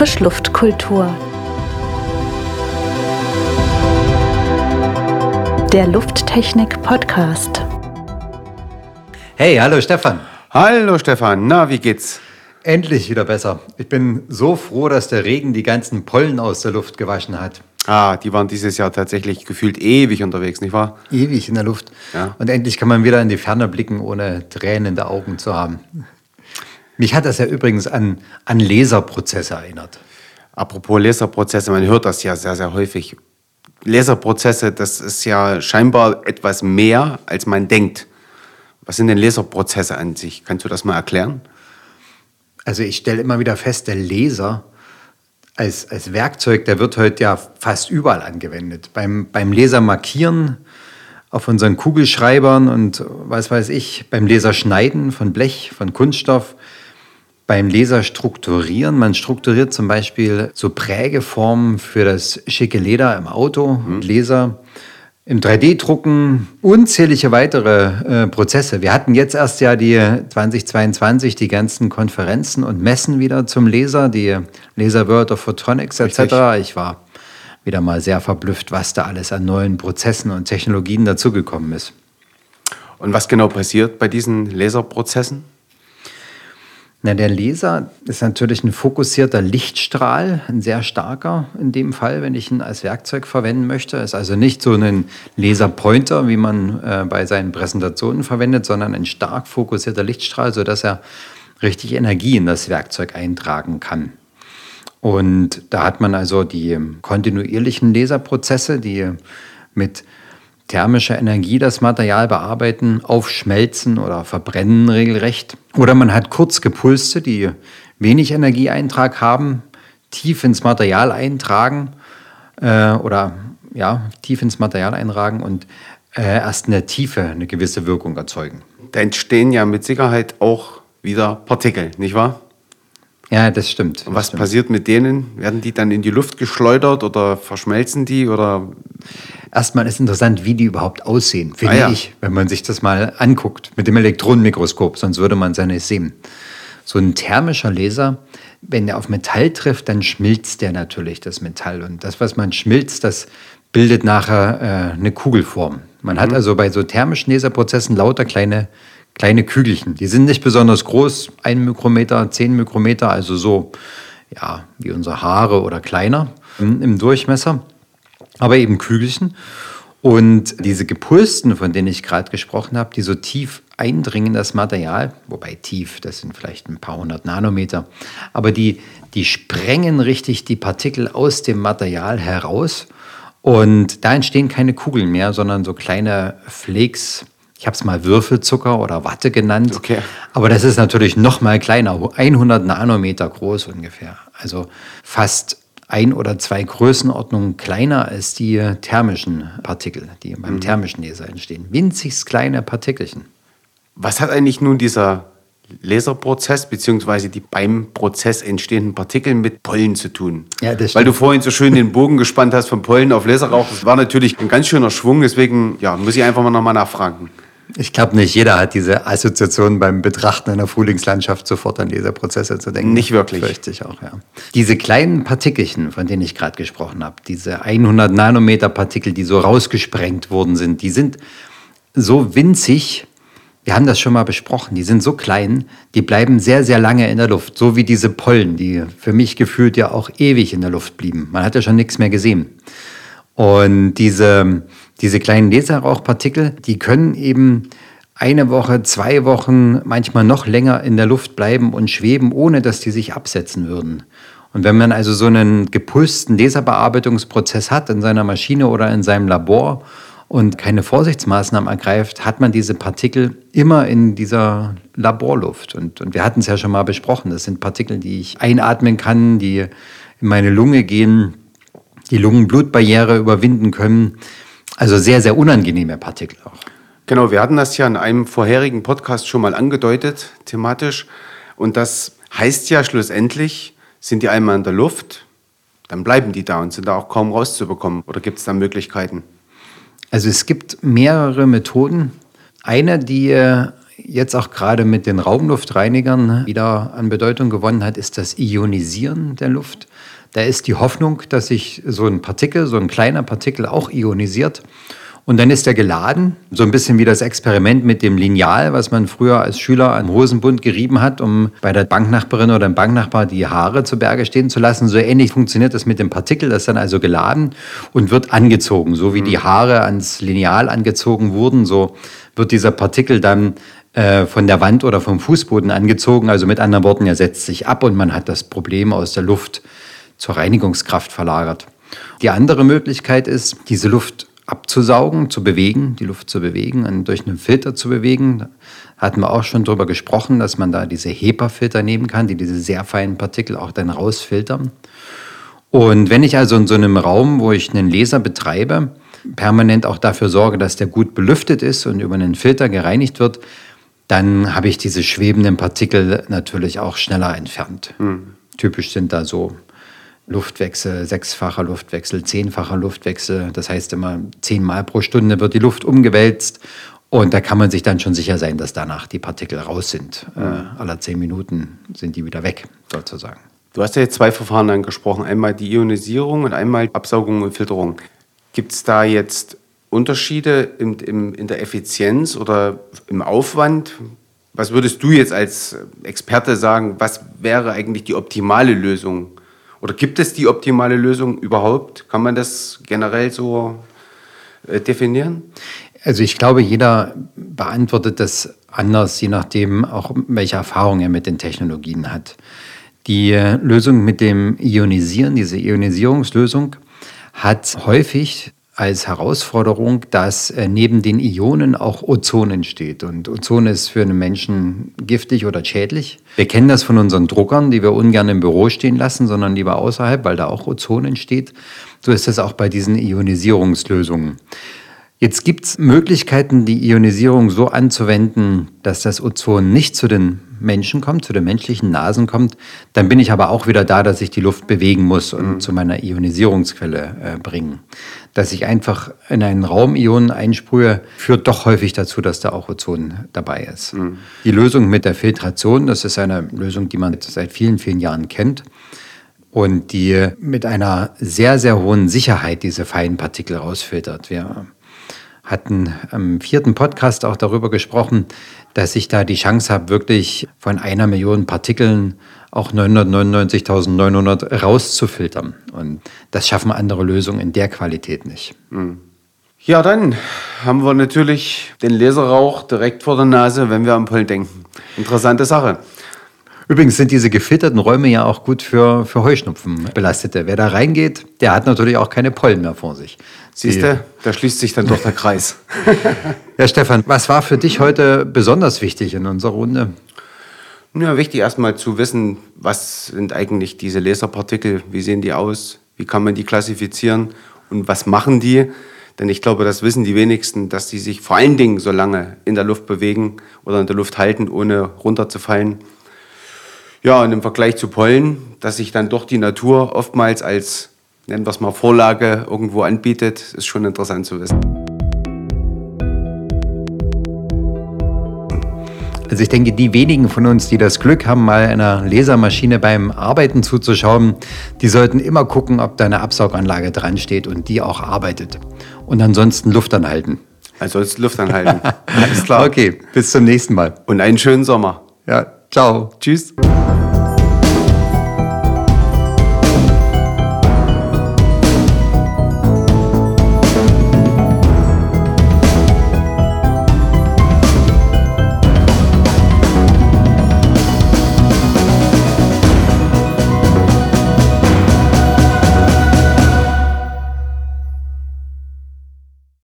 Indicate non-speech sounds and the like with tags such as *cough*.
Frischluftkultur. Der Lufttechnik Podcast. Hey, hallo Stefan. Hallo Stefan, na, wie geht's? Endlich wieder besser. Ich bin so froh, dass der Regen die ganzen Pollen aus der Luft gewaschen hat. Ah, die waren dieses Jahr tatsächlich gefühlt ewig unterwegs, nicht wahr? Ewig in der Luft. Ja. Und endlich kann man wieder in die Ferne blicken, ohne Tränen in den Augen zu haben. Mich hat das ja übrigens an, an Laserprozesse erinnert. Apropos Laserprozesse, man hört das ja sehr, sehr häufig. Laserprozesse, das ist ja scheinbar etwas mehr, als man denkt. Was sind denn Laserprozesse an sich? Kannst du das mal erklären? Also ich stelle immer wieder fest, der Laser als, als Werkzeug, der wird heute ja fast überall angewendet. Beim, beim Laser markieren auf unseren Kugelschreibern und was weiß ich, beim Laser schneiden von Blech, von Kunststoff, beim Laser strukturieren. Man strukturiert zum Beispiel so Prägeformen für das schicke Leder im Auto, mhm. Laser im 3D-Drucken, unzählige weitere äh, Prozesse. Wir hatten jetzt erst ja die 2022 die ganzen Konferenzen und Messen wieder zum Laser, die Laser World of Photonics etc. Ich war wieder mal sehr verblüfft, was da alles an neuen Prozessen und Technologien dazugekommen ist. Und was genau passiert bei diesen Laserprozessen? Na, der Laser ist natürlich ein fokussierter Lichtstrahl, ein sehr starker in dem Fall, wenn ich ihn als Werkzeug verwenden möchte. Ist also nicht so ein Laserpointer, wie man äh, bei seinen Präsentationen verwendet, sondern ein stark fokussierter Lichtstrahl, sodass er richtig Energie in das Werkzeug eintragen kann. Und da hat man also die kontinuierlichen Laserprozesse, die mit thermischer Energie das Material bearbeiten, aufschmelzen oder verbrennen regelrecht. Oder man hat Kurzgepulste, die wenig Energieeintrag haben, tief ins Material eintragen äh, oder ja, tief ins Material eintragen und äh, erst in der Tiefe eine gewisse Wirkung erzeugen. Da entstehen ja mit Sicherheit auch wieder Partikel, nicht wahr? Ja, das stimmt. Und was stimmt. passiert mit denen? Werden die dann in die Luft geschleudert oder verschmelzen die oder? Erstmal ist interessant, wie die überhaupt aussehen, finde Ah, ja. ich, wenn man sich das mal anguckt mit dem Elektronenmikroskop, sonst würde man es ja nicht sehen. So ein thermischer Laser, wenn der auf Metall trifft, dann schmilzt der natürlich das Metall. Und das, was man schmilzt, das bildet nachher äh, eine Kugelform. Man hat also bei so thermischen Laserprozessen lauter kleine, kleine Kügelchen. Die sind nicht besonders groß, ein Mikrometer, zehn Mikrometer, also so ja, wie unsere Haare oder kleiner im, im Durchmesser aber eben Kügelchen. Und diese Gepulsten, von denen ich gerade gesprochen habe, die so tief eindringen in das Material, wobei tief, das sind vielleicht ein paar hundert Nanometer, aber die, die sprengen richtig die Partikel aus dem Material heraus. Und da entstehen keine Kugeln mehr, sondern so kleine Flakes. Ich habe es mal Würfelzucker oder Watte genannt. Okay. Aber das ist natürlich noch mal kleiner, 100 Nanometer groß ungefähr. Also fast ein oder zwei Größenordnungen kleiner als die thermischen Partikel, die beim thermischen Laser entstehen. Winzig kleine Partikelchen. Was hat eigentlich nun dieser Laserprozess beziehungsweise die beim Prozess entstehenden Partikel mit Pollen zu tun? Ja, das Weil du vorhin so schön den Bogen gespannt hast von Pollen auf Laserrauch. Das war natürlich ein ganz schöner Schwung, deswegen ja, muss ich einfach mal nochmal nachfragen. Ich glaube, nicht jeder hat diese Assoziation beim Betrachten einer Frühlingslandschaft sofort an Laserprozesse zu denken. Nicht wirklich. Fürchte ich auch, ja. Diese kleinen Partikelchen, von denen ich gerade gesprochen habe, diese 100 Nanometer Partikel, die so rausgesprengt worden sind, die sind so winzig, wir haben das schon mal besprochen, die sind so klein, die bleiben sehr, sehr lange in der Luft. So wie diese Pollen, die für mich gefühlt ja auch ewig in der Luft blieben. Man hat ja schon nichts mehr gesehen. Und diese, diese kleinen Laserrauchpartikel, die können eben eine Woche, zwei Wochen, manchmal noch länger in der Luft bleiben und schweben, ohne dass die sich absetzen würden. Und wenn man also so einen gepulsten Laserbearbeitungsprozess hat in seiner Maschine oder in seinem Labor und keine Vorsichtsmaßnahmen ergreift, hat man diese Partikel immer in dieser Laborluft. Und, und wir hatten es ja schon mal besprochen. Das sind Partikel, die ich einatmen kann, die in meine Lunge gehen, die Lungenblutbarriere überwinden können. Also sehr, sehr unangenehme Partikel auch. Genau, wir hatten das ja in einem vorherigen Podcast schon mal angedeutet, thematisch. Und das heißt ja schlussendlich, sind die einmal in der Luft, dann bleiben die da und sind da auch kaum rauszubekommen. Oder gibt es da Möglichkeiten? Also es gibt mehrere Methoden. Eine, die äh, jetzt auch gerade mit den Raumluftreinigern wieder an Bedeutung gewonnen hat, ist das Ionisieren der Luft. Da ist die Hoffnung, dass sich so ein Partikel, so ein kleiner Partikel auch ionisiert und dann ist er geladen, so ein bisschen wie das Experiment mit dem Lineal, was man früher als Schüler am Hosenbund gerieben hat, um bei der Banknachbarin oder dem Banknachbar die Haare zu Berge stehen zu lassen. So ähnlich funktioniert das mit dem Partikel, das ist dann also geladen und wird angezogen. So wie die mhm. Haare ans Lineal angezogen wurden, so wird dieser Partikel dann äh, von der Wand oder vom Fußboden angezogen. Also mit anderen Worten, er setzt sich ab und man hat das Problem aus der Luft zur Reinigungskraft verlagert. Die andere Möglichkeit ist, diese Luft abzusaugen, zu bewegen, die Luft zu bewegen und durch einen Filter zu bewegen. Da hatten wir auch schon darüber gesprochen, dass man da diese HEPA-Filter nehmen kann, die diese sehr feinen Partikel auch dann rausfiltern. Und wenn ich also in so einem Raum, wo ich einen Laser betreibe, permanent auch dafür sorge, dass der gut belüftet ist und über einen Filter gereinigt wird, dann habe ich diese schwebenden Partikel natürlich auch schneller entfernt. Mhm. Typisch sind da so Luftwechsel, sechsfacher Luftwechsel, zehnfacher Luftwechsel. Das heißt immer zehnmal pro Stunde wird die Luft umgewälzt. Und da kann man sich dann schon sicher sein, dass danach die Partikel raus sind. Mhm. Äh, aller zehn Minuten sind die wieder weg, sozusagen. Du hast ja jetzt zwei Verfahren angesprochen. Einmal die Ionisierung und einmal Absaugung und Filterung. Gibt es da jetzt Unterschiede im, im, in der Effizienz oder im Aufwand? Was würdest du jetzt als Experte sagen, was wäre eigentlich die optimale Lösung oder gibt es die optimale Lösung überhaupt? Kann man das generell so äh, definieren? Also ich glaube, jeder beantwortet das anders, je nachdem auch welche Erfahrung er mit den Technologien hat. Die Lösung mit dem Ionisieren, diese Ionisierungslösung, hat häufig als Herausforderung, dass äh, neben den Ionen auch Ozon entsteht. Und Ozon ist für einen Menschen giftig oder schädlich. Wir kennen das von unseren Druckern, die wir ungern im Büro stehen lassen, sondern lieber außerhalb, weil da auch Ozon entsteht. So ist es auch bei diesen Ionisierungslösungen. Jetzt gibt es Möglichkeiten, die Ionisierung so anzuwenden, dass das Ozon nicht zu den Menschen kommt, zu den menschlichen Nasen kommt. Dann bin ich aber auch wieder da, dass ich die Luft bewegen muss und mhm. zu meiner Ionisierungsquelle äh, bringen. Dass ich einfach in einen Raum Ionen einsprühe, führt doch häufig dazu, dass da auch Ozon dabei ist. Mhm. Die Lösung mit der Filtration, das ist eine Lösung, die man seit vielen, vielen Jahren kennt und die mit einer sehr, sehr hohen Sicherheit diese feinen Partikel rausfiltert. Wir hatten am vierten Podcast auch darüber gesprochen, dass ich da die Chance habe, wirklich von einer Million Partikeln auch 999.900 rauszufiltern. Und das schaffen andere Lösungen in der Qualität nicht. Hm. Ja, dann haben wir natürlich den Laserrauch direkt vor der Nase, wenn wir am Pollen denken. Interessante Sache. Übrigens sind diese gefilterten Räume ja auch gut für, für Heuschnupfen-Belastete. Wer da reingeht, der hat natürlich auch keine Pollen mehr vor sich. Siehst du, da schließt sich dann doch der Kreis. *laughs* ja, Stefan, was war für dich heute besonders wichtig in unserer Runde? Ja, wichtig erstmal zu wissen, was sind eigentlich diese Laserpartikel, wie sehen die aus, wie kann man die klassifizieren und was machen die? Denn ich glaube, das wissen die wenigsten, dass die sich vor allen Dingen so lange in der Luft bewegen oder in der Luft halten, ohne runterzufallen. Ja, und im Vergleich zu Pollen, dass sich dann doch die Natur oftmals als, nennen wir es mal, Vorlage irgendwo anbietet, ist schon interessant zu wissen. Also ich denke, die wenigen von uns, die das Glück haben, mal einer Lasermaschine beim Arbeiten zuzuschauen, die sollten immer gucken, ob da eine Absauganlage dran steht und die auch arbeitet. Und ansonsten Luft anhalten. Ansonsten Luft anhalten. *laughs* Alles klar. Okay, bis zum nächsten Mal. Und einen schönen Sommer. Ja, ciao. Tschüss.